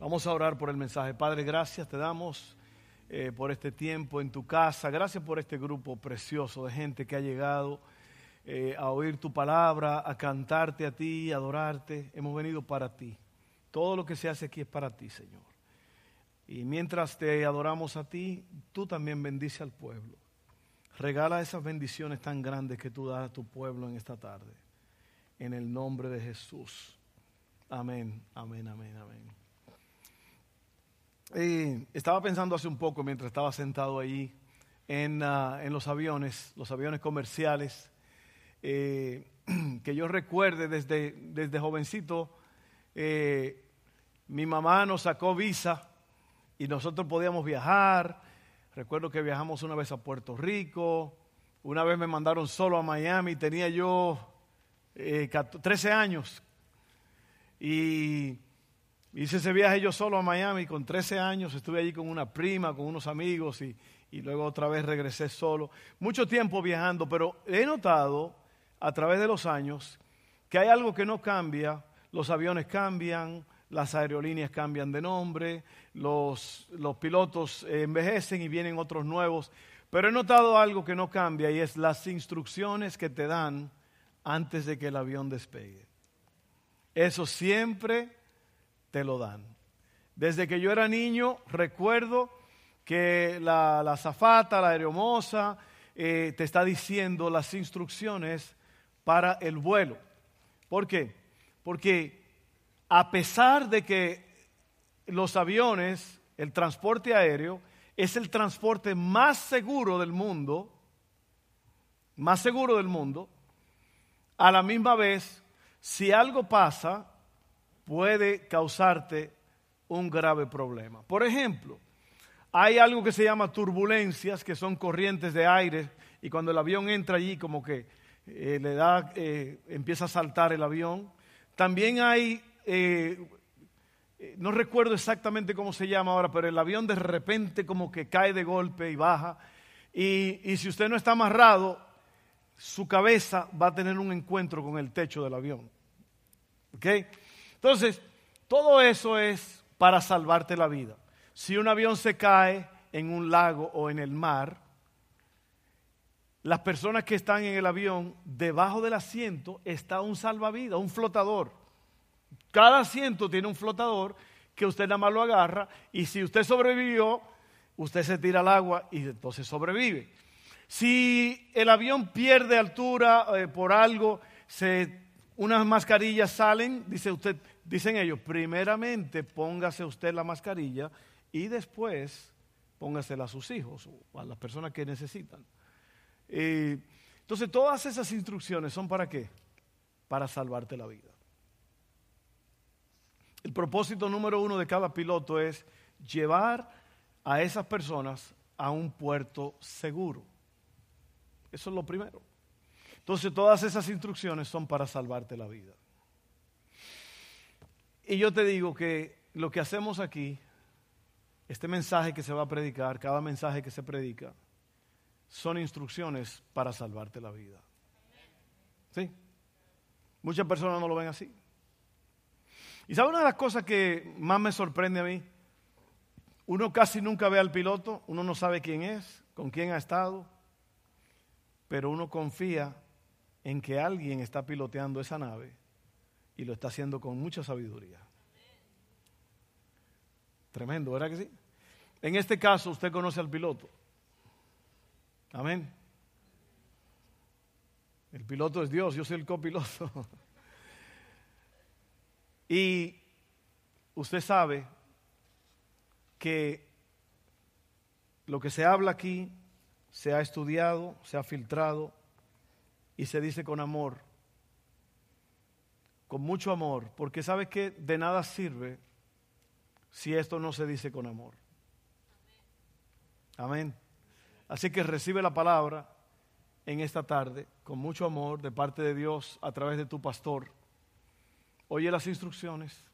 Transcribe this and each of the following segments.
Vamos a orar por el mensaje. Padre, gracias te damos eh, por este tiempo en tu casa. Gracias por este grupo precioso de gente que ha llegado eh, a oír tu palabra, a cantarte a ti, a adorarte. Hemos venido para ti. Todo lo que se hace aquí es para ti, Señor. Y mientras te adoramos a ti, tú también bendice al pueblo. Regala esas bendiciones tan grandes que tú das a tu pueblo en esta tarde. En el nombre de Jesús. Amén, amén, amén, amén estaba pensando hace un poco mientras estaba sentado ahí en, ah, en los aviones, los aviones comerciales, eh, que yo recuerde desde, desde jovencito, eh, mi mamá nos sacó visa y nosotros podíamos viajar. Recuerdo que viajamos una vez a Puerto Rico, una vez me mandaron solo a Miami, tenía yo 13 eh, años. Y Hice ese viaje yo solo a Miami con 13 años, estuve allí con una prima, con unos amigos y, luego otra vez regresé solo. Mucho tiempo viajando, pero he notado a través de los años que hay algo que no cambia. Los aviones cambian, las aerolíneas cambian de nombre, los, los pilotos envejecen y vienen otros nuevos. Pero he notado algo que no cambia y es las instrucciones que te dan antes de que el avión despegue. Eso siempre te lo dan. Desde que yo era niño recuerdo que la, la zafata, la aeromoza, eh, te está diciendo las instrucciones para el vuelo. ¿Por qué? Porque a pesar de que los aviones, el transporte aéreo, es el transporte más seguro del mundo, más seguro del mundo, a la misma vez, si algo pasa, puede causarte un grave problema. Por ejemplo, hay algo que se llama turbulencias, que son corrientes de aire, y cuando el avión entra allí, como que eh, le da, eh, empieza a saltar el avión. También hay, eh, no recuerdo exactamente cómo se llama ahora, pero el avión de repente como que cae de golpe y baja. Y, y si usted no está amarrado, su cabeza va a tener un encuentro con el techo del avión. ¿Ok? Entonces, todo eso es para salvarte la vida. Si un avión se cae en un lago o en el mar, las personas que están en el avión, debajo del asiento está un salvavidas, un flotador. Cada asiento tiene un flotador que usted nada más lo agarra y si usted sobrevivió, usted se tira al agua y entonces sobrevive. Si el avión pierde altura eh, por algo, se unas mascarillas salen, dice usted, dicen ellos, primeramente póngase usted la mascarilla y después póngasela a sus hijos o a las personas que necesitan. entonces, todas esas instrucciones son para qué? Para salvarte la vida. El propósito número uno de cada piloto es llevar a esas personas a un puerto seguro. Eso es lo primero. Entonces todas esas instrucciones son para salvarte la vida. Y yo te digo que lo que hacemos aquí, este mensaje que se va a predicar, cada mensaje que se predica, son instrucciones para salvarte la vida. ¿Sí? Muchas personas no lo ven así. Y sabe una de las cosas que más me sorprende a mí, uno casi nunca ve al piloto, uno no sabe quién es, con quién ha estado, pero uno confía en que alguien está piloteando esa nave y lo está haciendo con mucha sabiduría. Tremendo, ¿verdad que sí? En este caso usted conoce al piloto. Amén. El piloto es Dios, yo soy el copiloto. y usted sabe que lo que se habla aquí se ha estudiado, se ha filtrado, y se dice con amor, con mucho amor, porque sabe que de nada sirve si esto no se dice con amor. Amén. Así que recibe la palabra en esta tarde con mucho amor de parte de Dios a través de tu pastor. Oye las instrucciones.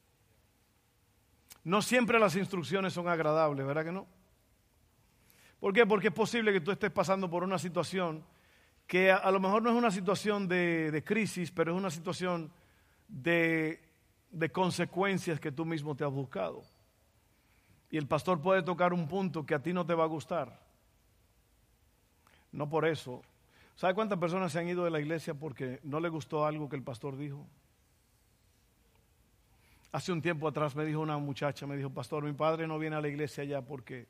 No siempre las instrucciones son agradables, ¿verdad que no? ¿Por qué? Porque es posible que tú estés pasando por una situación que a, lo mejor no es una situación de, crisis, pero es una situación de, consecuencias que tú mismo te has buscado. Y el pastor puede tocar un punto que a ti no te va a gustar. No por eso. ¿Sabe cuántas personas se han ido de la iglesia porque no le gustó algo que el pastor dijo? Hace un tiempo atrás me dijo una muchacha, me dijo, pastor, mi padre no viene a la iglesia ya porque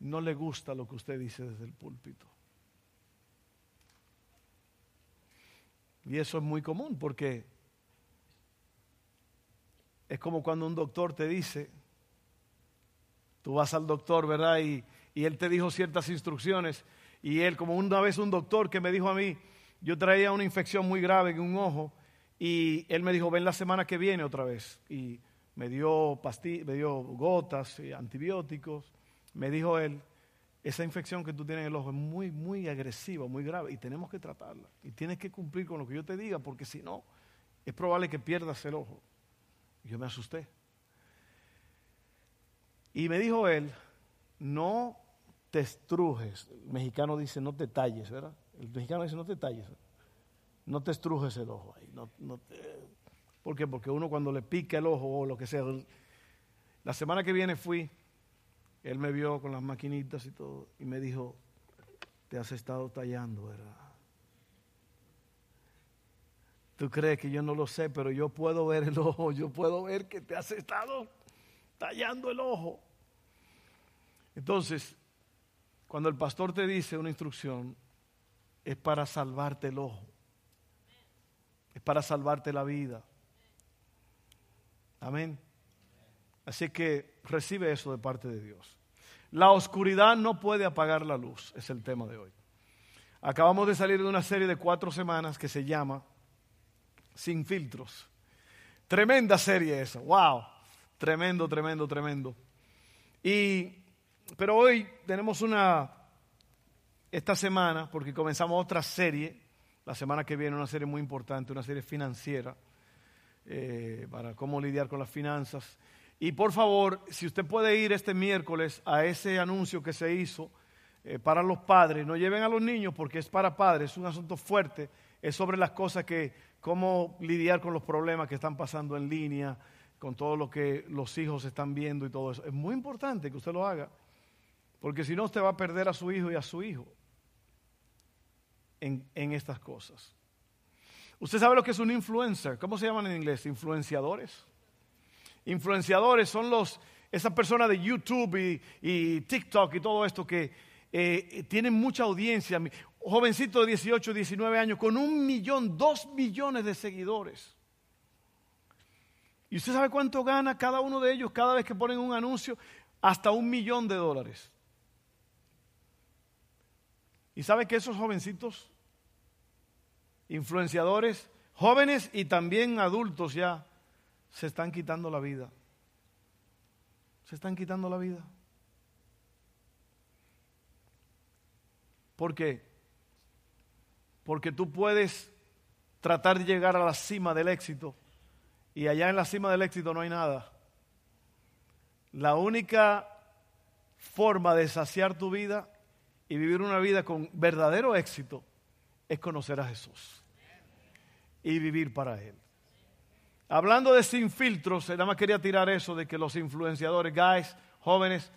no le gusta lo que usted dice desde el púlpito. Y eso es muy común porque es como cuando un doctor te dice, tú vas al doctor, ¿verdad? Y, y él te dijo ciertas instrucciones y él, como una vez un doctor que me dijo a mí, yo traía una infección muy grave en un ojo y él me dijo, ven la semana que viene otra vez. Y me dio, me dio gotas y antibióticos. Me dijo él, esa infección que tú tienes en el ojo es muy, muy agresiva, muy grave y tenemos que tratarla. Y tienes que cumplir con lo que yo te diga porque si no, es probable que pierdas el ojo. Yo me asusté. Y me dijo él, no te estrujes. El mexicano dice no te talles, ¿verdad? El mexicano dice no te talles no te estrujes el ojo ahí. No, ¿Por qué? Porque uno cuando le pica el ojo o lo que sea. La semana que viene fui, él me vio con las maquinitas y todo y me dijo, te has estado tallando, ¿verdad? Tú crees que yo no lo sé, pero yo puedo ver el ojo, yo puedo ver que te has estado tallando el ojo. Entonces, cuando el pastor te dice una instrucción, es para salvarte el ojo es para salvarte la vida. Amén. Así que recibe eso de parte de Dios. La oscuridad no puede apagar la luz, es el tema de hoy. Acabamos de salir de una serie de cuatro semanas que se llama Sin filtros. Tremenda serie esa, wow, tremendo, tremendo, tremendo. Y, pero hoy tenemos una, esta semana, porque comenzamos otra serie la semana que viene una serie muy importante, una serie financiera, eh, para cómo lidiar con las finanzas. Y por favor, si usted puede ir este miércoles a ese anuncio que se hizo eh, para los padres, no lleven a los niños porque es para padres, es un asunto fuerte, es sobre las cosas que, cómo lidiar con los problemas que están pasando en línea, con todo lo que los hijos están viendo y todo eso. Es muy importante que usted lo haga, porque si no usted va a perder a su hijo y a su hijo en, estas cosas. ¿Usted sabe lo que es un influencer? ¿Cómo se llaman en inglés? Influenciadores. Influenciadores son los, esas personas de YouTube y, TikTok y todo esto que eh, tienen mucha audiencia. Jovencito de 18, 19 años con un millón, dos millones de seguidores. ¿Y usted sabe cuánto gana cada uno de ellos cada vez que ponen un anuncio? Hasta un millón de dólares. ¿Y sabe que esos jovencitos influenciadores, jóvenes y también adultos ya, se están quitando la vida. Se están quitando la vida. ¿Por qué? Porque tú puedes tratar de llegar a la cima del éxito y allá en la cima del éxito no hay nada. La única forma de saciar tu vida y vivir una vida con verdadero éxito es conocer a Jesús y vivir para Él. Hablando de sin filtros, nada más quería tirar eso de que los influenciadores, guys, jóvenes,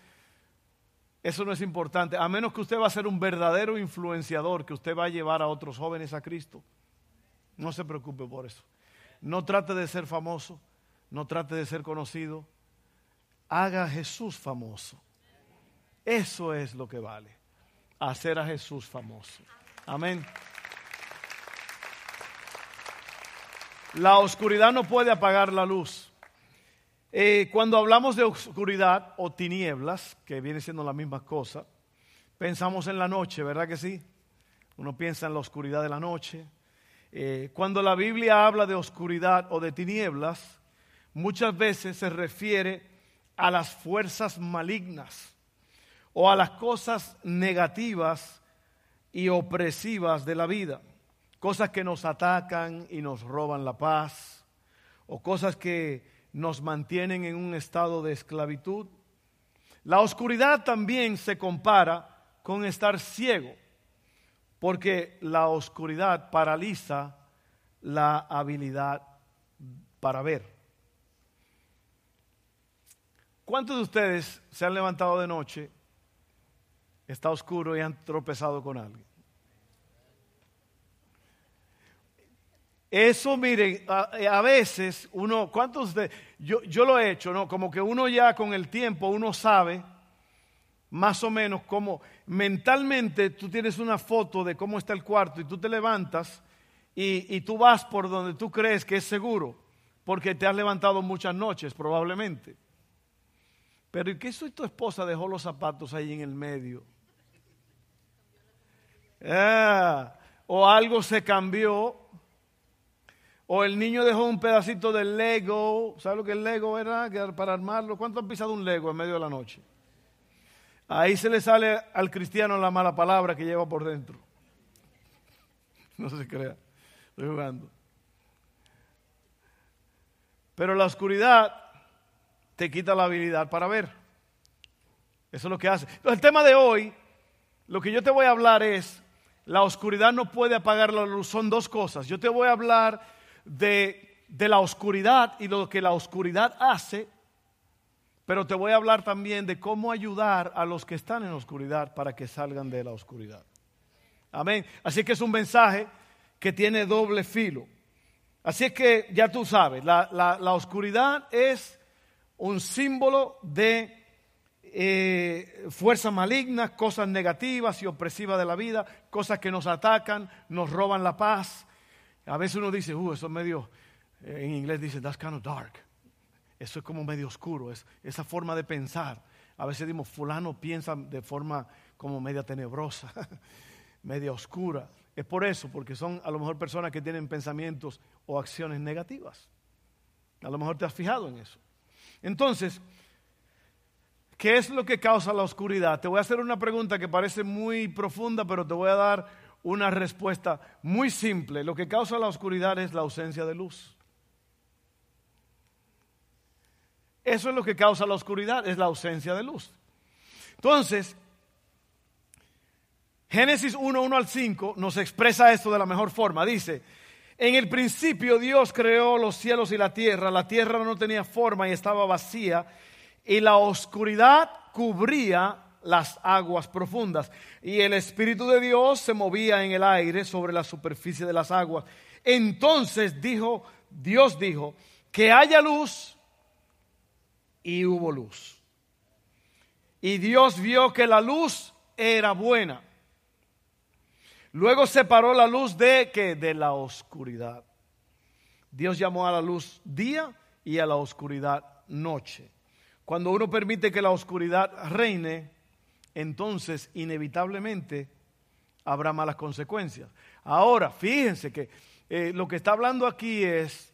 eso no es importante, a menos que usted va a ser un verdadero influenciador, que usted va a llevar a otros jóvenes a Cristo. No se preocupe por eso. No trate de ser famoso, no trate de ser conocido. Haga a Jesús famoso. Eso es lo que vale, hacer a Jesús famoso. Amén. La oscuridad no puede apagar la luz. Eh, cuando hablamos de oscuridad o tinieblas, que viene siendo la misma cosa, pensamos en la noche, ¿verdad que sí? Uno piensa en la oscuridad de la noche. Eh, cuando la Biblia habla de oscuridad o de tinieblas, muchas veces se refiere a las fuerzas malignas o a las cosas negativas y opresivas de la vida cosas que nos atacan y nos roban la paz, o cosas que nos mantienen en un estado de esclavitud. La oscuridad también se compara con estar ciego, porque la oscuridad paraliza la habilidad para ver. ¿Cuántos de ustedes se han levantado de noche, está oscuro y han tropezado con alguien? Eso, miren, a, veces uno, ¿cuántos de, yo, yo lo he hecho, ¿no? Como que uno ya con el tiempo, uno sabe más o menos cómo, mentalmente tú tienes una foto de cómo está el cuarto y tú te levantas y, y tú vas por donde tú crees que es seguro, porque te has levantado muchas noches probablemente. Pero ¿y qué si tu esposa dejó los zapatos ahí en el medio? Ah, o algo se cambió o el niño dejó un pedacito del Lego. ¿Sabe lo que el Lego era? Para armarlo. ¿Cuánto han pisado un Lego en medio de la noche? Ahí se le sale al cristiano la mala palabra que lleva por dentro. No se crea. Estoy jugando. Pero la oscuridad te quita la habilidad para ver. Eso es lo que hace. el tema de hoy, lo que yo te voy a hablar es, la oscuridad no puede apagar la luz. Son dos cosas. Yo te voy a hablar de, la oscuridad y lo que la oscuridad hace, pero te voy a hablar también de cómo ayudar a los que están en la oscuridad para que salgan de la oscuridad. Amén. Así que es un mensaje que tiene doble filo. Así que ya tú sabes, la, oscuridad es un símbolo de eh, fuerzas malignas, cosas negativas y opresivas de la vida, cosas que nos atacan, nos roban la paz, a veces uno dice, uh, eso es medio, eh, en inglés dice, that's kind of dark. Eso es como medio oscuro, es esa forma de pensar. A veces decimos, fulano piensa de forma como media tenebrosa, media oscura. Es por eso, porque son a lo mejor personas que tienen pensamientos o acciones negativas. A lo mejor te has fijado en eso. Entonces, ¿qué es lo que causa la oscuridad? Te voy a hacer una pregunta que parece muy profunda, pero te voy a dar una respuesta muy simple. Lo que causa la oscuridad es la ausencia de luz. Eso es lo que causa la oscuridad, es la ausencia de luz. Entonces, Génesis 1, 1 al 5 nos expresa esto de la mejor forma. Dice, en el principio Dios creó los cielos y la tierra. La tierra no tenía forma y estaba vacía. Y la oscuridad cubría las aguas profundas. Y el Espíritu de Dios se movía en el aire sobre la superficie de las aguas. Entonces dijo, Dios dijo, que haya luz y hubo luz. Y Dios vio que la luz era buena. Luego separó la luz de que de la oscuridad. Dios llamó a la luz día y a la oscuridad noche. Cuando uno permite que la oscuridad reine, entonces inevitablemente habrá malas consecuencias. Ahora, fíjense que eh, lo que está hablando aquí es,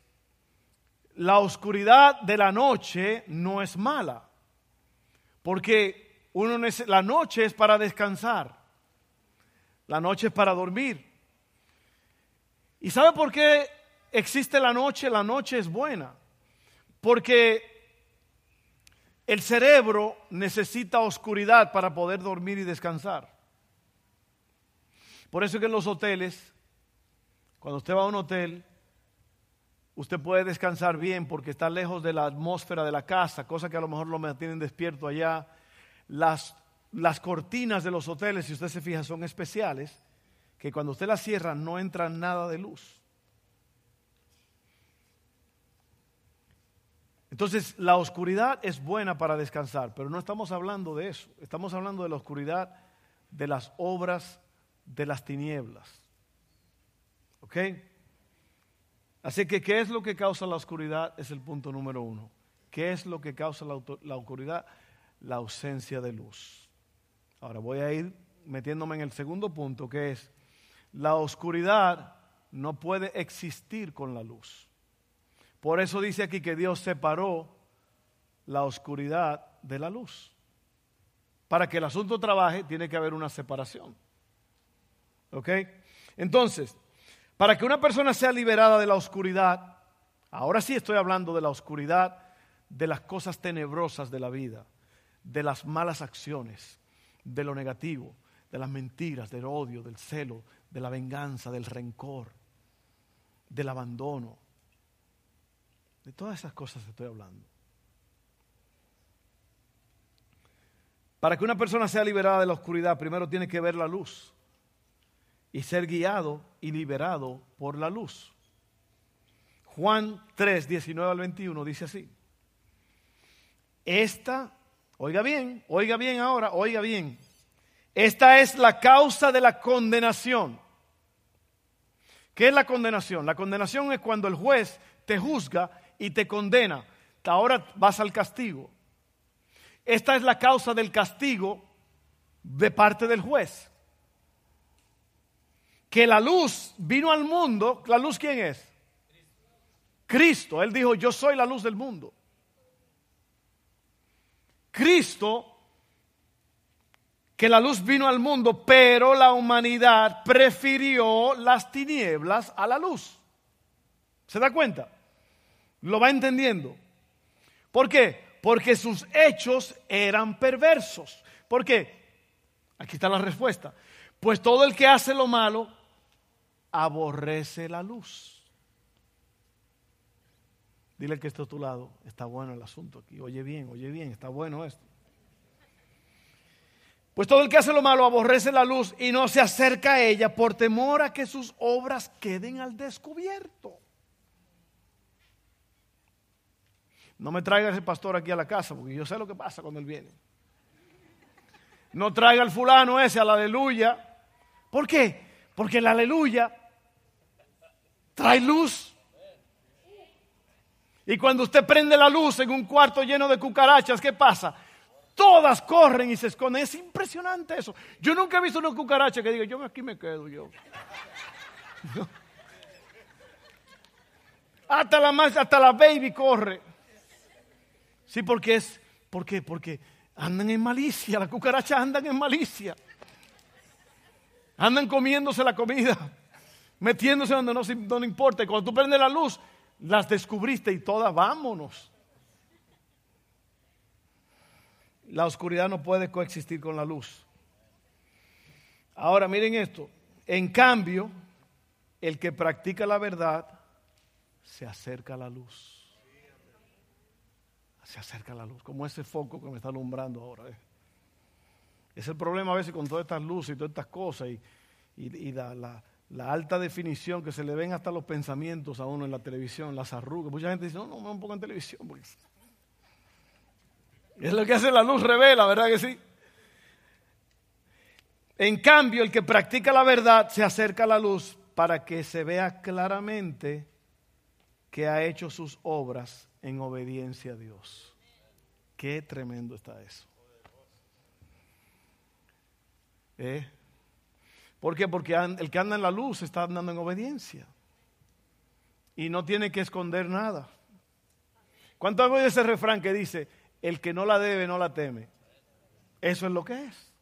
la oscuridad de la noche no es mala, porque uno la noche es para descansar, la noche es para dormir. ¿Y sabe por qué existe la noche? La noche es buena, porque el cerebro necesita oscuridad para poder dormir y descansar. Por eso que en los hoteles, cuando usted va a un hotel, usted puede descansar bien porque está lejos de la atmósfera de la casa, cosa que a lo mejor lo mantienen despierto allá. Las, las cortinas de los hoteles, si usted se fija, son especiales, que cuando usted las cierra no entra nada de luz. Entonces, la oscuridad es buena para descansar, pero no estamos hablando de eso. Estamos hablando de la oscuridad de las obras de las tinieblas. ¿Ok? Así que, ¿qué es lo que causa la oscuridad? Es el punto número uno. ¿Qué es lo que causa la, la oscuridad? La ausencia de luz. Ahora voy a ir metiéndome en el segundo punto, que es, la oscuridad no puede existir con la luz. Por eso dice aquí que Dios separó la oscuridad de la luz. Para que el asunto trabaje, tiene que haber una separación. ¿Ok? Entonces, para que una persona sea liberada de la oscuridad, ahora sí estoy hablando de la oscuridad, de las cosas tenebrosas de la vida, de las malas acciones, de lo negativo, de las mentiras, del odio, del celo, de la venganza, del rencor, del abandono, de todas esas cosas estoy hablando. Para que una persona sea liberada de la oscuridad, primero tiene que ver la luz y ser guiado y liberado por la luz. Juan 3, 19 al 21 dice así. Esta, oiga bien, oiga bien ahora, oiga bien. Esta es la causa de la condenación. ¿Qué es la condenación? La condenación es cuando el juez te juzga y te condena. Ahora vas al castigo. Esta es la causa del castigo de parte del juez. Que la luz vino al mundo. ¿La luz quién es? Cristo. Él dijo, yo soy la luz del mundo. Cristo, que la luz vino al mundo, pero la humanidad prefirió las tinieblas a la luz. ¿Se da cuenta? Lo va entendiendo. ¿Por qué? Porque sus hechos eran perversos. ¿Por qué? Aquí está la respuesta. Pues todo el que hace lo malo aborrece la luz. Dile que está a tu lado. Está bueno el asunto aquí. Oye bien, oye bien, está bueno esto. Pues todo el que hace lo malo aborrece la luz y no se acerca a ella por temor a que sus obras queden al descubierto. No me traiga ese pastor aquí a la casa, porque yo sé lo que pasa cuando él viene. No traiga al fulano ese a la aleluya. ¿Por qué? Porque la aleluya trae luz. Y cuando usted prende la luz en un cuarto lleno de cucarachas, ¿qué pasa? Todas corren y se esconden. Es impresionante eso. Yo nunca he visto una cucaracha que diga, yo aquí me quedo yo. Hasta la hasta la baby corre. Sí, porque es, ¿por qué? Porque andan en malicia, las cucarachas andan en malicia. Andan comiéndose la comida, metiéndose donde no, no importa. Y cuando tú prendes la luz, las descubriste y todas, vámonos. La oscuridad no puede coexistir con la luz. Ahora miren esto. En cambio, el que practica la verdad se acerca a la luz. Se acerca la luz, como ese foco que me está alumbrando ahora. ¿eh? Es el problema a veces con todas estas luces y todas estas cosas y, y, la, alta definición que se le ven hasta los pensamientos a uno en la televisión, las arrugas. Mucha gente dice, no, no, me en televisión. Es lo que hace la luz revela, ¿verdad que sí? En cambio, el que practica la verdad se acerca a la luz para que se vea claramente que ha hecho sus obras en obediencia a Dios. Qué tremendo está eso. ¿Eh? ¿Por qué? Porque el que anda en la luz está andando en obediencia. Y no tiene que esconder nada. ¿Cuánto hago de ese refrán que dice, el que no la debe no la teme? Eso es lo que es.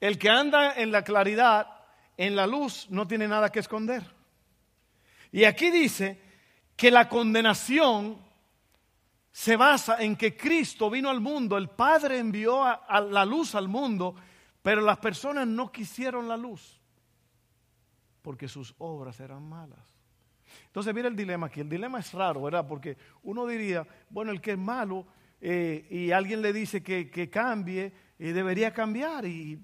El que anda en la claridad, en la luz, no tiene nada que esconder. Y aquí dice que la condenación se basa en que Cristo vino al mundo, el Padre envió a la luz al mundo pero las personas no quisieron la luz porque sus obras eran malas. Entonces, mira el dilema aquí. El dilema es raro, ¿verdad? Porque uno diría, bueno, el que es malo eh, y alguien le dice que, cambie, y debería cambiar. Y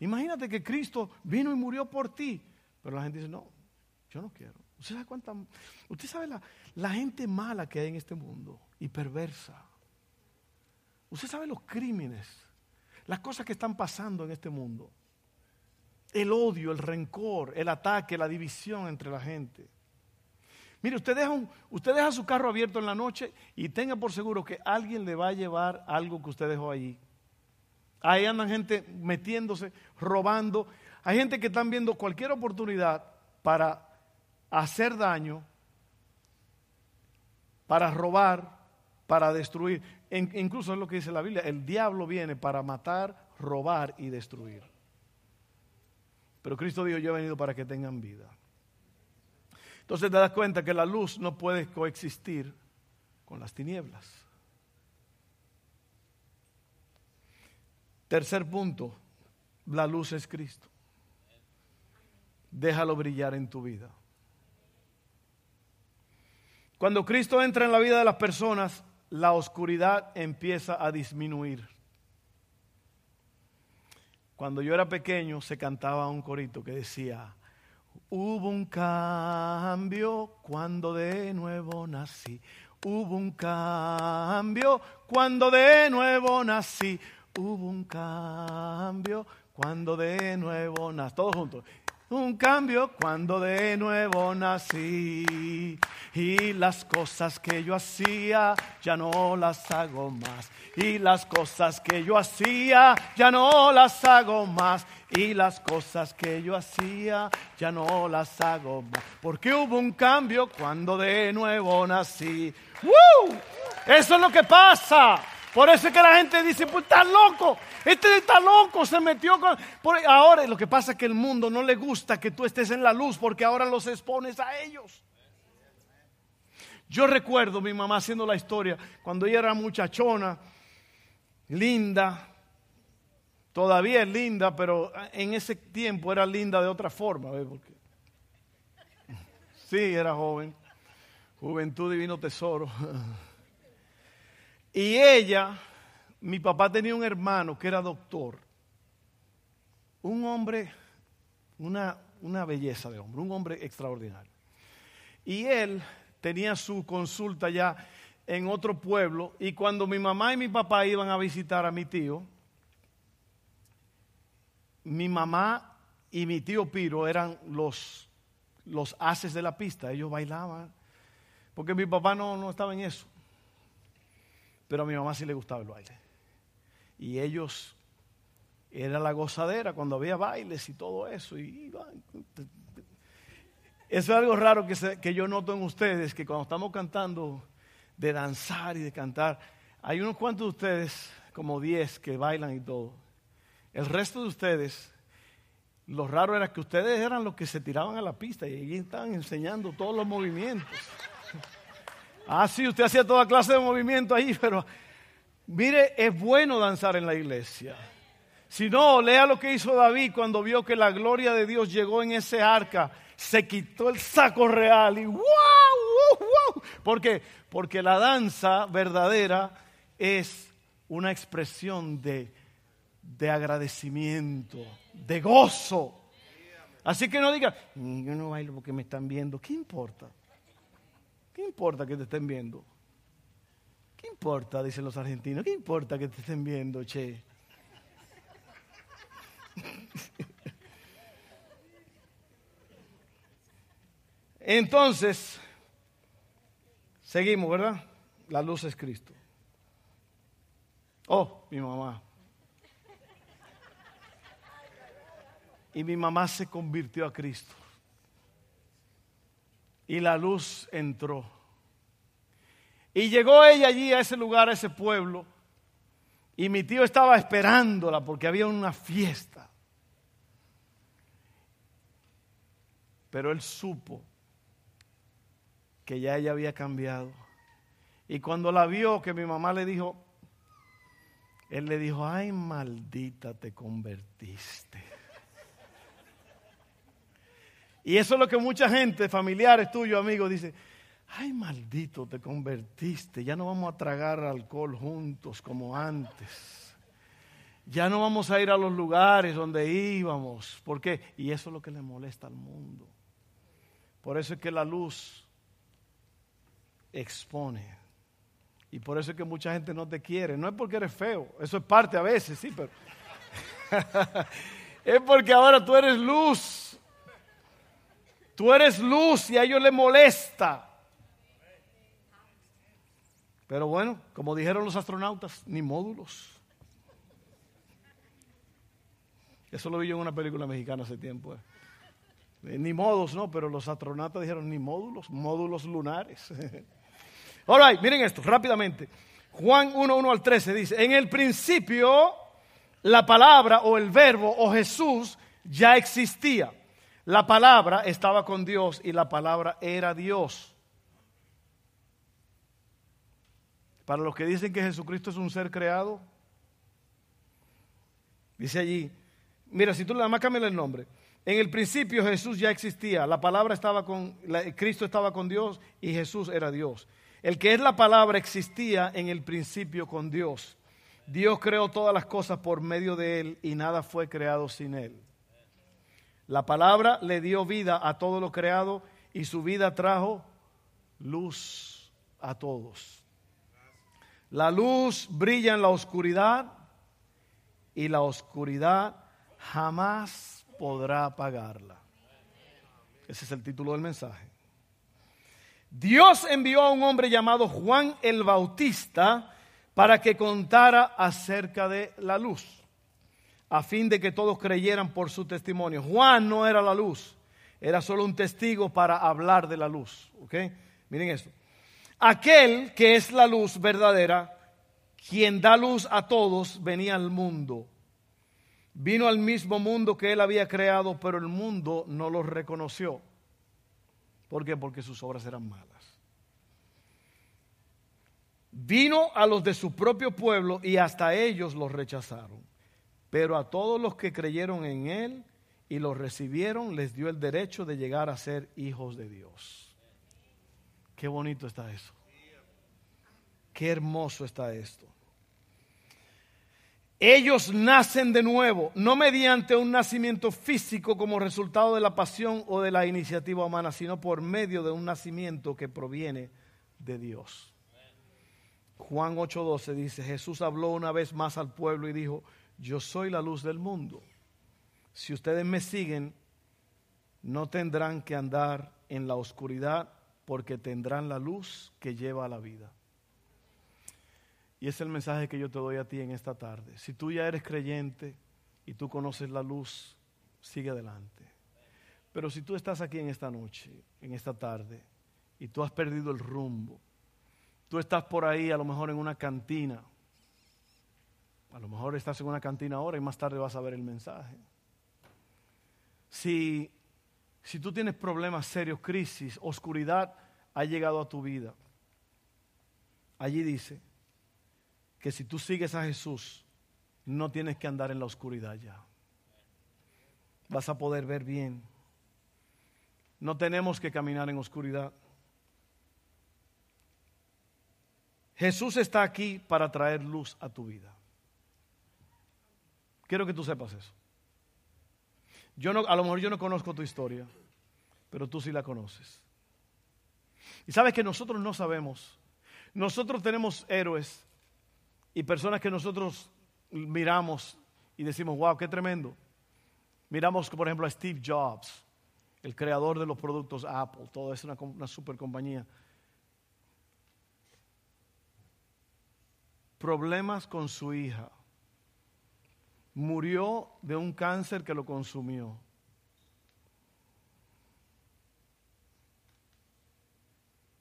imagínate que Cristo vino y murió por ti. Pero la gente dice, no, yo no quiero. ¿Usted sabe cuánta, usted sabe la, la gente mala que hay en este mundo y perversa? ¿Usted sabe los crímenes las cosas que están pasando en este mundo. El odio, el rencor, el ataque, la división entre la gente. Mire, usted deja, usted deja su carro abierto en la noche y tenga por seguro que alguien le va a llevar algo que usted dejó allí. Ahí andan gente metiéndose, robando. Hay gente que están viendo cualquier oportunidad para hacer daño, para robar, para destruir incluso es lo que dice la Biblia, el diablo viene para matar, robar y destruir. Pero Cristo dijo, yo he venido para que tengan vida. Entonces te das cuenta que la luz no puede coexistir con las tinieblas. Tercer punto, la luz es Cristo. Déjalo brillar en tu vida. Cuando Cristo entra en la vida de las personas, la oscuridad empieza a disminuir. cuando yo era pequeño se cantaba un corito que decía, hubo un cambio cuando de nuevo nací. Hubo un cambio cuando de nuevo nací. Hubo un cambio cuando de nuevo nací. Todos juntos un cambio cuando de nuevo nací. Y las cosas que yo hacía ya no las hago más. Y las cosas que yo hacía ya no las hago más. Y las cosas que yo hacía ya no las hago más. Porque hubo un cambio cuando de nuevo nací. ¡Woo! Eso es lo que pasa. Por eso es que la gente dice, pues está loco, este está loco, se metió con... ahora lo que pasa es que el mundo no le gusta que tú estés en la luz porque ahora los expones a ellos. Yo recuerdo mi mamá haciendo la historia cuando ella era muchachona, linda, todavía es linda, pero en ese tiempo era linda de otra forma. Porque... Sí, era joven, juventud divino tesoro. Y ella, mi papá tenía un hermano que era doctor, un hombre, una, una belleza de hombre, un hombre extraordinario. Y él tenía su consulta ya en otro pueblo y cuando mi mamá y mi papá iban a visitar a mi tío, mi mamá y mi tío Piro eran los, los haces de la pista, ellos bailaban, porque mi papá no, no estaba en eso. Pero a mi mamá sí le gustaba el baile. Y ellos, era la gozadera cuando había bailes y todo eso. Y Eso es algo raro que, que yo noto en ustedes, que cuando estamos cantando de danzar y de cantar, hay unos cuantos de ustedes, como 10, que bailan y todo. El resto de ustedes, lo raro era que ustedes eran los que se tiraban a la pista y ahí estaban enseñando todos los movimientos. Ah, sí, usted hacía toda clase de movimiento ahí, pero mire, es bueno danzar en la iglesia. Si no, lea lo que hizo David cuando vio que la gloria de Dios llegó en ese arca, se quitó el saco real y ¡wow! wow, ¿Por qué? Porque la danza verdadera es una expresión de, de agradecimiento, de gozo. Así que no diga, mm, yo no bailo porque me están viendo, ¿qué importa? ¿Qué importa que te estén viendo? ¿Qué importa? Dicen los argentinos. ¿Qué importa que te estén viendo, che? Entonces, seguimos, ¿verdad? La luz es Cristo. Oh, mi mamá. Y mi mamá se convirtió a Cristo y la luz entró. Y llegó ella allí a ese lugar, a ese pueblo, y mi tío estaba esperándola porque había una fiesta. Pero él supo que ya ella había cambiado. Y cuando la vio, que mi mamá le dijo, él le dijo, ay maldita te convertiste. Y eso es lo que mucha gente, familiares tuyos, amigos, dice, ay maldito, te convertiste, ya no vamos a tragar alcohol juntos como antes. Ya no vamos a ir a los lugares donde íbamos. ¿Por qué? Y eso es lo que le molesta al mundo. Por eso es que la luz expone. Y por eso es que mucha gente no te quiere. No es porque eres feo, eso es parte a veces, sí, pero... es porque ahora tú eres luz. Tú eres luz y a ellos les molesta. Pero bueno, como dijeron los astronautas, ni módulos. Eso lo vi yo en una película mexicana hace tiempo. Eh. Ni modos, no, pero los astronautas dijeron ni módulos, módulos lunares. All miren esto, rápidamente. Juan 1, 1 al 13 dice, en el principio la palabra o el verbo o Jesús ya existía. La palabra estaba con Dios y la palabra era Dios. Para los que dicen que Jesucristo es un ser creado, dice allí, mira, si tú le más cámbiale el nombre. En el principio Jesús ya existía, la palabra estaba con, Cristo estaba con Dios y Jesús era Dios. El que es la palabra existía en el principio con Dios. Dios creó todas las cosas por medio de Él y nada fue creado sin Él. La palabra le dio vida a todo lo creado y su vida trajo luz a todos. La luz brilla en la oscuridad y la oscuridad jamás podrá apagarla. Ese es el título del mensaje. Dios envió a un hombre llamado Juan el Bautista para que contara acerca de la luz, a fin de que todos creyeran por su testimonio. Juan no era la luz, era solo un testigo para hablar de la luz. Miren esto. Aquel que es la luz verdadera, quien da luz a todos, venía al mundo. Vino al mismo mundo que él había creado, pero el mundo no lo reconoció. ¿Por qué? Porque sus obras eran malas. Vino a los de su propio pueblo y hasta ellos los rechazaron. Pero a todos los que creyeron en él y los recibieron, les dio el derecho de llegar a ser hijos de Dios. Qué bonito está eso. Qué hermoso está esto. Ellos nacen de nuevo, no mediante un nacimiento físico como resultado de la pasión o de la iniciativa humana, sino por medio de un nacimiento que proviene de Dios. Juan 8:12 dice, Jesús habló una vez más al pueblo y dijo, yo soy la luz del mundo. Si ustedes me siguen, no tendrán que andar en la oscuridad porque tendrán la luz que lleva a la vida. Y es el mensaje que yo te doy a ti en esta tarde. Si tú ya eres creyente y tú conoces la luz, sigue adelante. Pero si tú estás aquí en esta noche, en esta tarde, y tú has perdido el rumbo, tú estás por ahí a lo mejor en una cantina, a lo mejor estás en una cantina ahora y más tarde vas a ver el mensaje. Si, si tú tienes problemas serios, crisis, oscuridad ha llegado a tu vida, allí dice, que si tú sigues a Jesús, no tienes que andar en la oscuridad ya. Vas a poder ver bien. No tenemos que caminar en oscuridad. Jesús está aquí para traer luz a tu vida. Quiero que tú sepas eso. Yo no, a lo mejor yo no conozco tu historia, pero tú sí la conoces. Y sabes que nosotros no sabemos. Nosotros tenemos héroes y personas que nosotros miramos y decimos, wow, qué tremendo. Miramos, por ejemplo, a Steve Jobs, el creador de los productos Apple, todo es una, una super compañía. Problemas con su hija. Murió de un cáncer que lo consumió.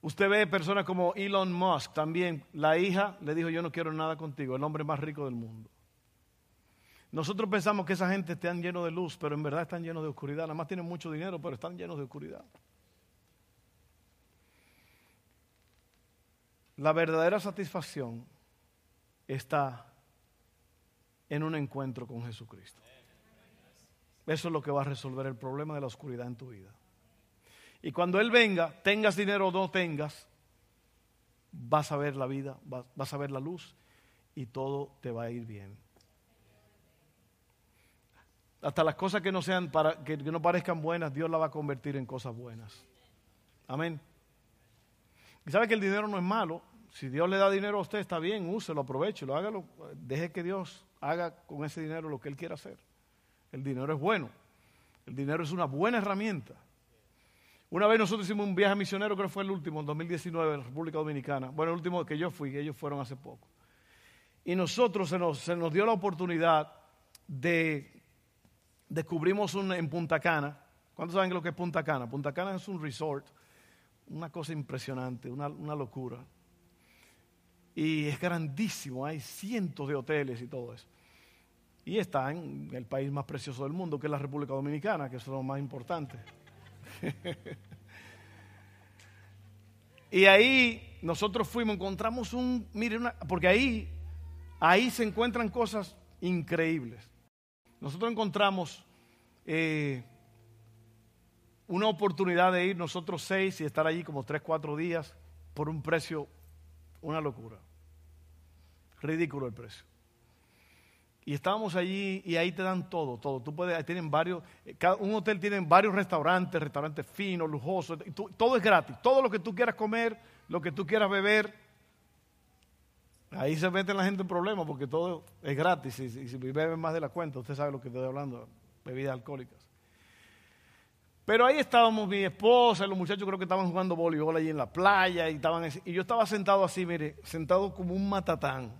Usted ve personas como Elon Musk también. La hija le dijo, yo no quiero nada contigo, el hombre más rico del mundo. Nosotros pensamos que esa gente están llenos de luz, pero en verdad están llenos de oscuridad. Nada más tienen mucho dinero, pero están llenos de oscuridad. La verdadera satisfacción está en un encuentro con Jesucristo. Eso es lo que va a resolver el problema de la oscuridad en tu vida. Y cuando Él venga, tengas dinero o no tengas, vas a ver la vida, vas a ver la luz y todo te va a ir bien. Hasta las cosas que no sean para, que, no parezcan buenas, Dios la va a convertir en cosas buenas. Amén. Y sabe que el dinero no es malo. Si Dios le da dinero a usted, está bien, úselo, aprovechelo, hágalo. Deje que Dios haga con ese dinero lo que Él quiera hacer. El dinero es bueno. El dinero es una buena herramienta. Una vez nosotros hicimos un viaje misionero, creo que fue el último, en 2019, en la República Dominicana. Bueno, el último que yo fui, ellos fueron hace poco. Y nosotros se nos, se nos dio la oportunidad de descubrimos un, en Punta Cana. ¿Cuántos saben lo que es Punta Cana? Punta Cana es un resort, una cosa impresionante, una, una locura. Y es grandísimo, hay cientos de hoteles y todo eso. Y está en el país más precioso del mundo, que es la República Dominicana, que es lo más importante. y ahí nosotros fuimos, encontramos un, mire, porque ahí, ahí se encuentran cosas increíbles. Nosotros encontramos eh, una oportunidad de ir nosotros seis y estar allí como tres, cuatro días por un precio, una locura. Ridículo el precio. Y estábamos allí y ahí te dan todo, todo. Tú puedes, tienen varios, eh, cada, un hotel tiene varios restaurantes, restaurantes finos, lujosos, todo es gratis. Todo lo que tú quieras comer, lo que tú quieras beber, ahí se mete la gente en problemas porque todo es gratis. Y, si beben más de la cuenta, usted sabe lo que estoy hablando, bebidas alcohólicas. Pero ahí estábamos mi esposa, los muchachos creo que estaban jugando voleibol allí en la playa y, estaban, y yo estaba sentado así, mire, sentado como un matatán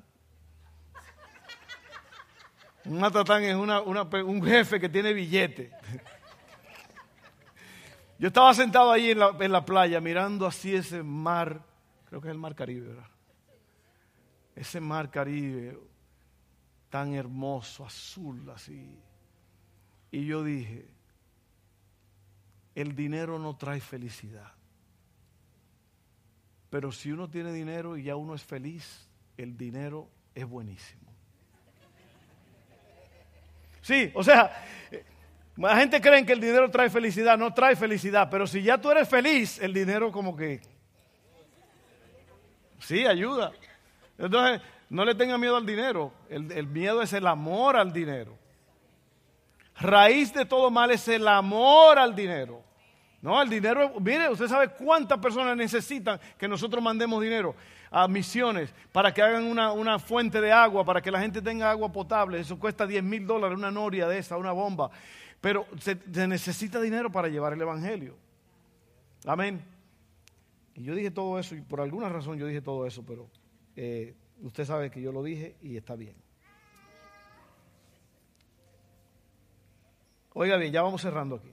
un matatán es un jefe que tiene billete. Yo estaba sentado ahí en la, en la, playa mirando así ese mar, creo que es el mar Caribe, ¿verdad? Ese mar Caribe tan hermoso, azul, así. Y yo dije, el dinero no trae felicidad. Pero si uno tiene dinero y ya uno es feliz, el dinero es buenísimo. Sí, o sea, la gente cree que el dinero trae felicidad, no trae felicidad, pero si ya tú eres feliz, el dinero como que... Sí, ayuda. Entonces, no le tenga miedo al dinero, el, el miedo es el amor al dinero. Raíz de todo mal es el amor al dinero. No, el dinero, mire, usted sabe cuántas personas necesitan que nosotros mandemos dinero a misiones para que hagan una, fuente de agua, para que la gente tenga agua potable. Eso cuesta 10 mil dólares, una noria de esa, una bomba. Pero se, necesita dinero para llevar el Evangelio. Amén. Y yo dije todo eso, y por alguna razón yo dije todo eso, pero eh, usted sabe que yo lo dije y está bien. Oiga bien, ya vamos cerrando aquí.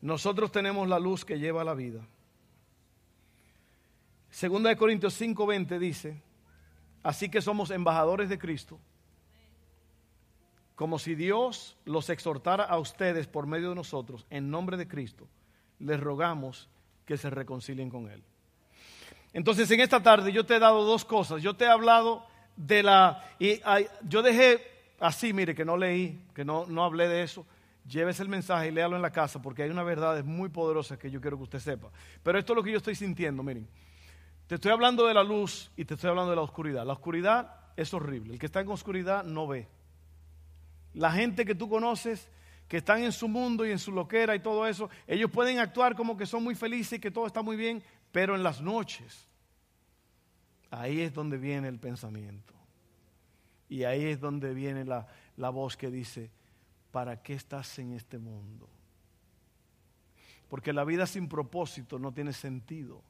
Nosotros tenemos la luz que lleva a la vida. Segunda de Corintios 5:20 dice, así que somos embajadores de Cristo, como si Dios los exhortara a ustedes por medio de nosotros, en nombre de Cristo, les rogamos que se reconcilien con Él. Entonces en esta tarde yo te he dado dos cosas. Yo te he hablado de la... Y yo dejé así, mire, que no leí, que no, no hablé de eso llévese el mensaje y léalo en la casa porque hay una verdad muy poderosa que yo quiero que usted sepa. Pero esto es lo que yo estoy sintiendo, miren. Te estoy hablando de la luz y te estoy hablando de la oscuridad. La oscuridad es horrible. El que está en oscuridad no ve. La gente que tú conoces, que están en su mundo y en su loquera y todo eso, ellos pueden actuar como que son muy felices y que todo está muy bien, pero en las noches, ahí es donde viene el pensamiento. Y ahí es donde viene la, la voz que dice, ¿para qué estás en este mundo? Porque la vida sin propósito no tiene sentido.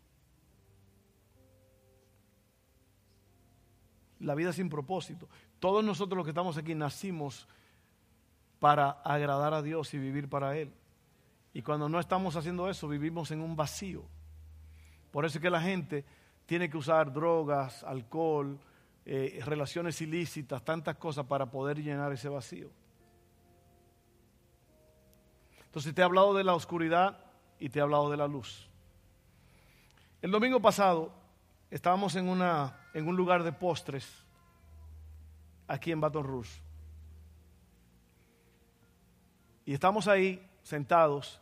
La vida sin propósito. Todos nosotros los que estamos aquí nacimos para agradar a Dios y vivir para Él. Y cuando no estamos haciendo eso, vivimos en un vacío. Por eso es que la gente tiene que usar drogas, alcohol, eh, relaciones ilícitas, tantas cosas para poder llenar ese vacío. Entonces te he hablado de la oscuridad y te he hablado de la luz. El domingo pasado estábamos en, una, en un lugar de postres aquí en Baton Rouge. Y estamos ahí sentados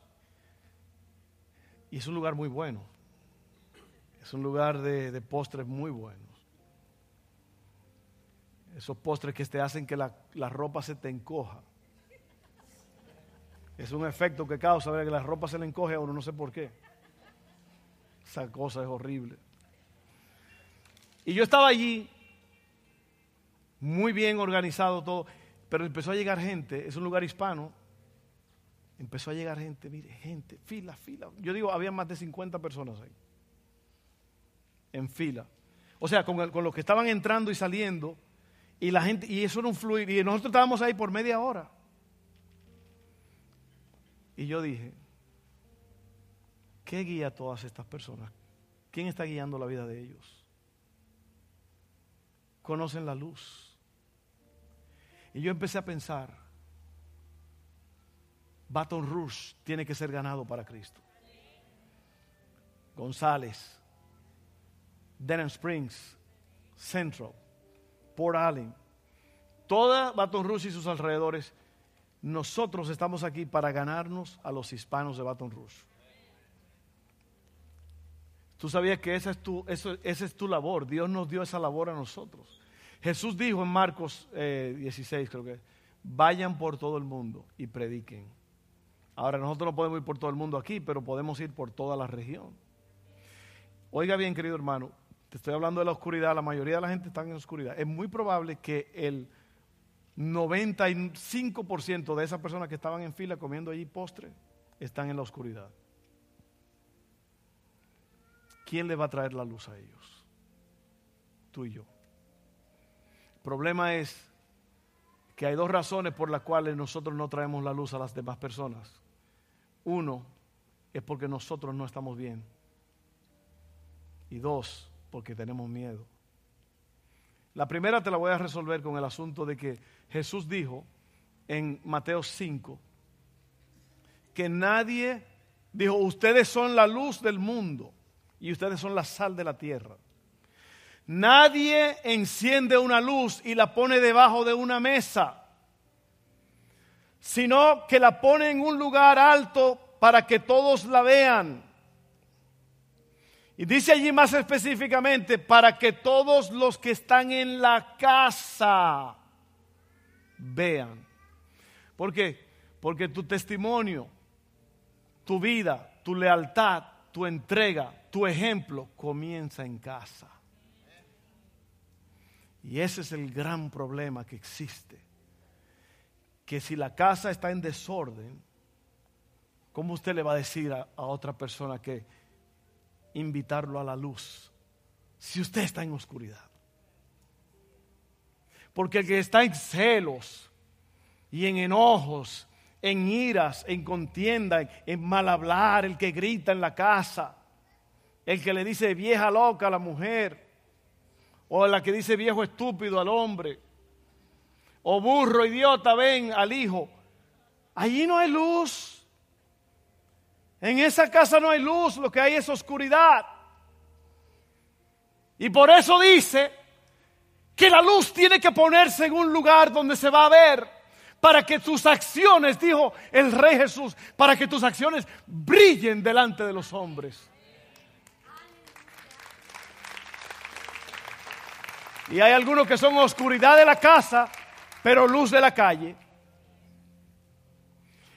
y es un lugar muy bueno. Es un lugar de, de postres muy buenos. Esos postres que te hacen que la, la ropa se te encoja. Es un efecto que causa ver que la ropa se le encoge a uno, no sé por qué. Esa cosa es horrible. Y yo estaba allí, muy bien organizado todo, pero empezó a llegar gente, es un lugar hispano, empezó a llegar gente, mire, gente, fila, fila. Yo digo, había más de 50 personas ahí, en fila. O sea, con, con los que estaban entrando y saliendo, y la gente, y eso era un fluir, y nosotros estábamos ahí por media hora. Y yo dije, ¿qué guía a todas estas personas? ¿Quién está guiando la vida de ellos? Conocen la luz. Y yo empecé a pensar, Baton Rouge tiene que ser ganado para Cristo. González, Denham Springs, Central, Port Allen, toda Baton Rouge y sus alrededores nosotros estamos aquí para ganarnos a los hispanos de Baton Rouge. Tú sabías que esa es tu, esa es tu labor. Dios nos dio esa labor a nosotros. Jesús dijo en Marcos 16, eh, creo que, vayan por todo el mundo y prediquen. Ahora nosotros no podemos ir por todo el mundo aquí, pero podemos ir por toda la región. Oiga bien, querido hermano, te estoy hablando de la oscuridad, la mayoría de la gente está en oscuridad. Es muy probable que el 95% de esas personas que estaban en fila comiendo allí postre están en la oscuridad. ¿Quién le va a traer la luz a ellos? Tú y yo. El problema es que hay dos razones por las cuales nosotros no traemos la luz a las demás personas. Uno es porque nosotros no estamos bien. Y dos, porque tenemos miedo. La primera te la voy a resolver con el asunto de que Jesús dijo en Mateo 5 que nadie dijo, ustedes son la luz del mundo y ustedes son la sal de la tierra. Nadie enciende una luz y la pone debajo de una mesa, sino que la pone en un lugar alto para que todos la vean. Y dice allí más específicamente, para que todos los que están en la casa vean. ¿Por qué? Porque tu testimonio, tu vida, tu lealtad, tu entrega, tu ejemplo comienza en casa. Y ese es el gran problema que existe. Que si la casa está en desorden, ¿cómo usted le va a decir a, otra persona que invitarlo a la luz si usted está en oscuridad? Porque el que está en celos y en enojos, en iras, en contienda, en mal hablar, el que grita en la casa, el que le dice vieja loca a la mujer, o la que dice viejo estúpido al hombre, o burro idiota ven al hijo. Allí no hay luz. En esa casa no hay luz, lo que hay es oscuridad. Y por eso dice que la luz tiene que ponerse en un lugar donde se va a ver para que tus acciones, dijo el Rey Jesús, para que tus acciones brillen delante de los hombres. Y hay algunos que son oscuridad de la casa, pero luz de la calle.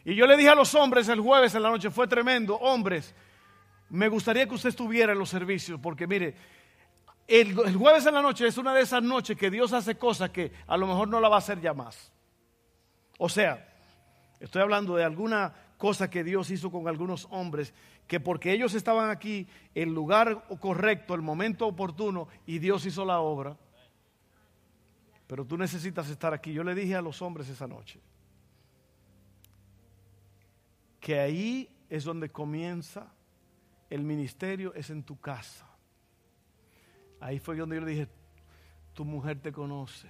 Y yo le dije a los hombres el jueves en la noche, fue tremendo, hombres, me gustaría que usted estuviera en los servicios, porque mire, el, jueves en la noche es una de esas noches que Dios hace cosas que a lo mejor no la va a hacer ya más. O sea, estoy hablando de alguna cosa que Dios hizo con algunos hombres, que porque ellos estaban aquí, el lugar correcto, el momento oportuno, y Dios hizo la obra pero tú necesitas estar aquí. Yo le dije a los hombres esa noche que ahí es donde comienza el ministerio, es en tu casa. Ahí fue donde yo le dije, tu mujer te conoce,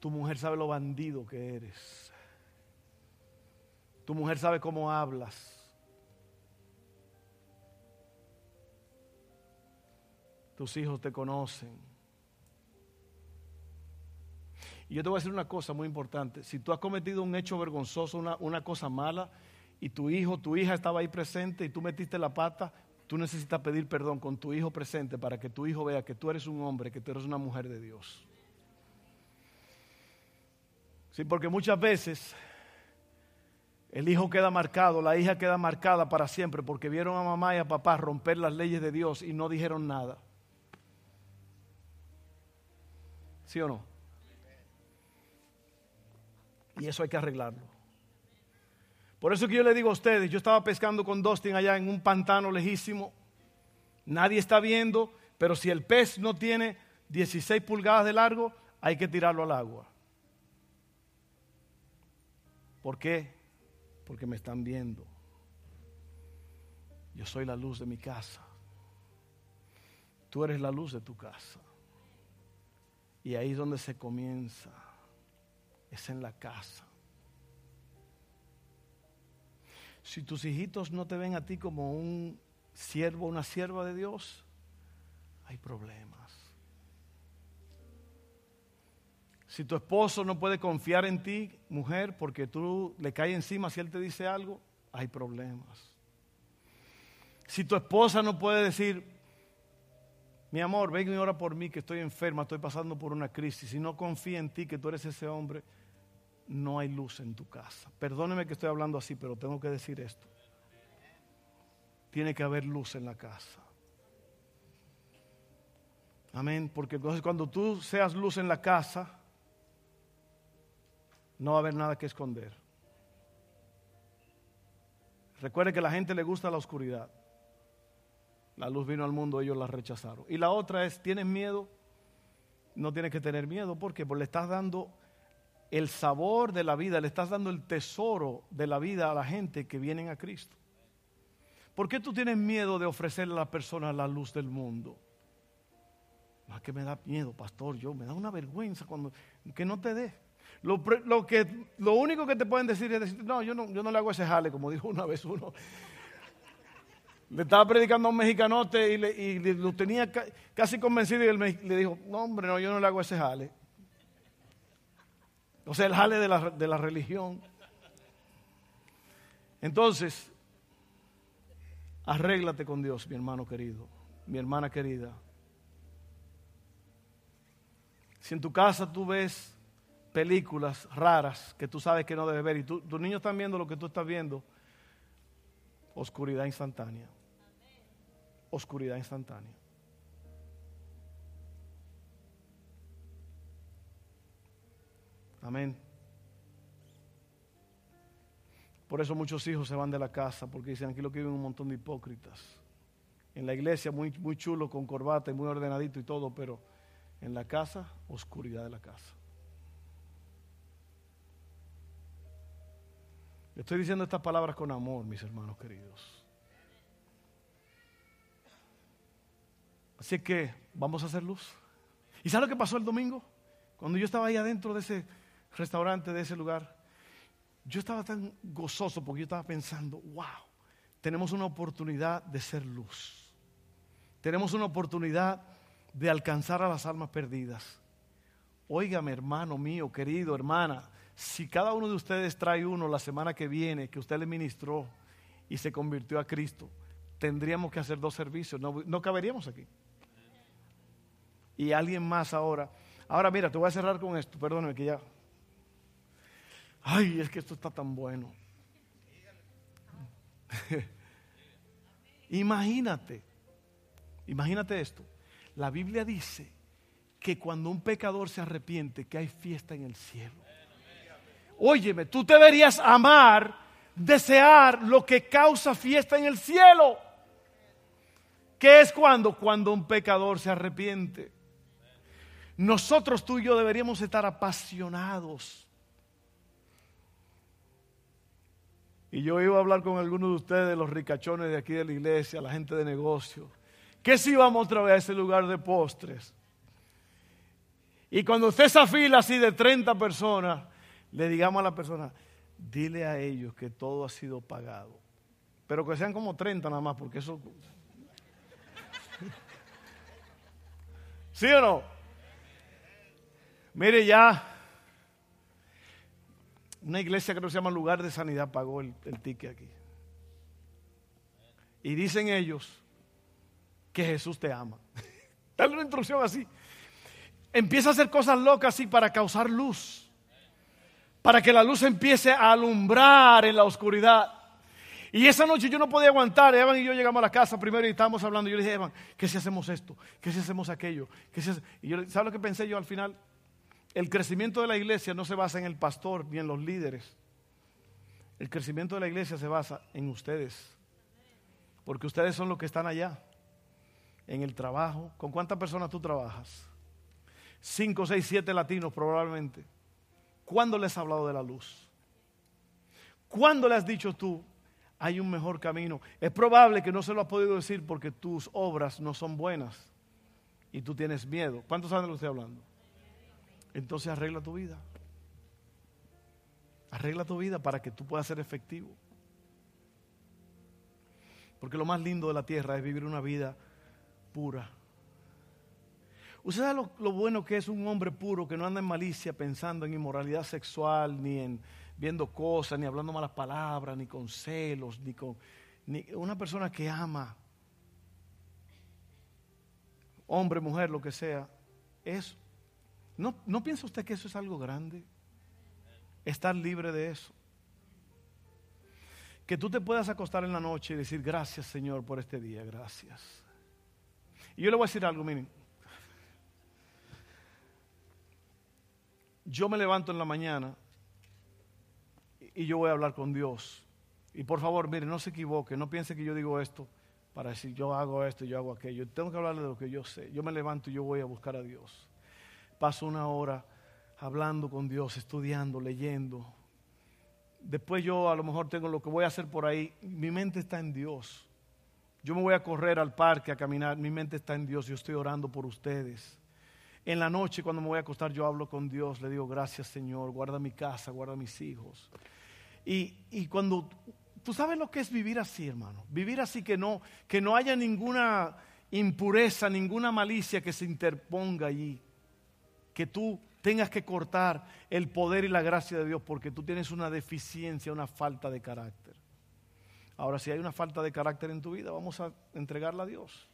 tu mujer sabe lo bandido que eres, tu mujer sabe cómo hablas. Tus hijos te conocen. Y yo te voy a decir una cosa muy importante. Si tú has cometido un hecho vergonzoso, una, cosa mala, y tu hijo, tu hija estaba ahí presente y tú metiste la pata, tú necesitas pedir perdón con tu hijo presente para que tu hijo vea que tú eres un hombre, que tú eres una mujer de Dios. Sí, porque muchas veces el hijo queda marcado, la hija queda marcada para siempre porque vieron a mamá y a papá romper las leyes de Dios y no dijeron nada. ¿Sí o no? Y eso hay que arreglarlo. Por eso que yo le digo a ustedes, yo estaba pescando con Dustin allá en un pantano lejísimo. Nadie está viendo, pero si el pez no tiene 16 pulgadas de largo, hay que tirarlo al agua. ¿Por qué? Porque me están viendo. Yo soy la luz de mi casa. Tú eres la luz de tu casa. Y ahí es donde se comienza es en la casa. Si tus hijitos no te ven a ti como un siervo, una sierva de Dios, hay problemas. Si tu esposo no puede confiar en ti, mujer, porque tú le caes encima si él te dice algo, hay problemas. Si tu esposa no puede decir, mi amor, ven y ora por mí que estoy enferma, estoy pasando por una crisis. Si no confía en ti que tú eres ese hombre, no hay luz en tu casa. Perdóneme que estoy hablando así, pero tengo que decir esto. Tiene que haber luz en la casa. Amén. Porque entonces cuando tú seas luz en la casa, no va a haber nada que esconder. Recuerde que a la gente le gusta la oscuridad. La luz vino al mundo, ellos la rechazaron. Y la otra es, ¿tienes miedo? No tienes que tener miedo. ¿Por qué? Porque le estás dando el sabor de la vida, le estás dando el tesoro de la vida a la gente que vienen a Cristo. ¿Por qué tú tienes miedo de ofrecerle a la persona la luz del mundo? Es que me da miedo, pastor, yo me da una vergüenza cuando que no te dé. Lo, que, lo único que te pueden decir es decir, no, yo no, yo no le hago ese jale, como dijo una vez uno. Le estaba predicando a un mexicanote y, lo tenía casi convencido y le dijo, no hombre, no, yo no le hago ese jale. O sea, el jale de la, de la religión. Entonces, arréglate con Dios, mi hermano querido, mi hermana querida. Si en tu casa tú ves películas raras que tú sabes que no debes ver y tus niños están viendo lo que tú estás viendo, oscuridad instantánea oscuridad instantánea. Amén. Por eso muchos hijos se van de la casa, porque dicen aquí lo que viven un montón de hipócritas. En la iglesia muy, muy chulo, con corbata y muy ordenadito y todo, pero en la casa, oscuridad de la casa. Estoy diciendo estas palabras con amor, mis hermanos queridos. Así que vamos a hacer luz. ¿Y sabe lo que pasó el domingo? Cuando yo estaba ahí adentro de ese restaurante, de ese lugar, yo estaba tan gozoso porque yo estaba pensando, wow, tenemos una oportunidad de ser luz. Tenemos una oportunidad de alcanzar a las almas perdidas. Óigame, hermano mío, querido, hermana, si cada uno de ustedes trae uno la semana que viene que usted le ministró y se convirtió a Cristo, tendríamos que hacer dos servicios, no, no caberíamos aquí y alguien más ahora. Ahora mira, te voy a cerrar con esto, perdóname que ya. Ay, es que esto está tan bueno. imagínate, imagínate esto. La Biblia dice que cuando un pecador se arrepiente, que hay fiesta en el cielo. Óyeme, tú deberías amar, desear lo que causa fiesta en el cielo. ¿Qué es cuando? Cuando un pecador se arrepiente. Nosotros tú y yo deberíamos estar apasionados. Y yo iba a hablar con algunos de ustedes, los ricachones de aquí de la iglesia, la gente de negocio, que si vamos otra vez a ese lugar de postres. Y cuando usted esa fila así de 30 personas, le digamos a la persona, dile a ellos que todo ha sido pagado. Pero que sean como 30 nada más, porque eso... ¿Sí o no? Mire ya, una iglesia que no se llama Lugar de Sanidad pagó el, ticket aquí. Y dicen ellos que Jesús te ama. Dale una instrucción así. Empieza a hacer cosas locas así para causar luz. Para que la luz empiece a alumbrar en la oscuridad. Y esa noche yo no podía aguantar. Evan y yo llegamos a la casa primero y estábamos hablando. Yo le dije, Evan, ¿qué si hacemos esto? ¿Qué si hacemos aquello? ¿Qué si Y yo, ¿sabes lo que pensé yo al final? El crecimiento de la iglesia no se basa en el pastor ni en los líderes. El crecimiento de la iglesia se basa en ustedes. Porque ustedes son los que están allá. En el trabajo. ¿Con cuántas personas tú trabajas? Cinco, seis, siete latinos probablemente. ¿Cuándo les has hablado de la luz? ¿Cuándo le has dicho tú, hay un mejor camino? Es probable que no se lo has podido decir porque tus obras no son buenas y tú tienes miedo. ¿Cuántos saben de lo que estoy hablando? Entonces arregla tu vida. Arregla tu vida para que tú puedas ser efectivo. Porque lo más lindo de la tierra es vivir una vida pura. ¿Usted sabe lo, bueno que es un hombre puro que no anda en malicia pensando en inmoralidad sexual, ni en viendo cosas, ni hablando malas palabras, ni con celos, ni con... Una persona que ama. hombre, mujer, lo que sea, es, ¿no, ¿no piensa usted que eso es algo grande? Estar libre de eso. Que tú te puedas acostar en la noche y decir, gracias Señor por este día, gracias. Y yo le voy a decir algo, miren. Yo me levanto en la mañana y yo voy a hablar con Dios. Y por favor, miren, no se equivoque, no piense que yo digo esto para decir yo hago esto, yo hago aquello. Tengo que hablarle de lo que yo sé. Yo me levanto y yo voy a buscar a Dios. Paso una hora hablando con Dios, estudiando, leyendo. Después yo a lo mejor tengo lo que voy a hacer por ahí. Mi mente está en Dios. Yo me voy a correr al parque a caminar. Mi mente está en Dios. Yo estoy orando por ustedes. En la noche cuando me voy a acostar yo hablo con Dios. Le digo gracias Señor. Guarda mi casa, guarda mis hijos. Y, y cuando Tú sabes lo que es vivir así, hermano. Vivir así que no, que no haya ninguna impureza, ninguna malicia que se interponga allí. Que tú tengas que cortar el poder y la gracia de Dios porque tú tienes una deficiencia, una falta de carácter. Ahora, si hay una falta de carácter en tu vida, vamos a entregarla a Dios.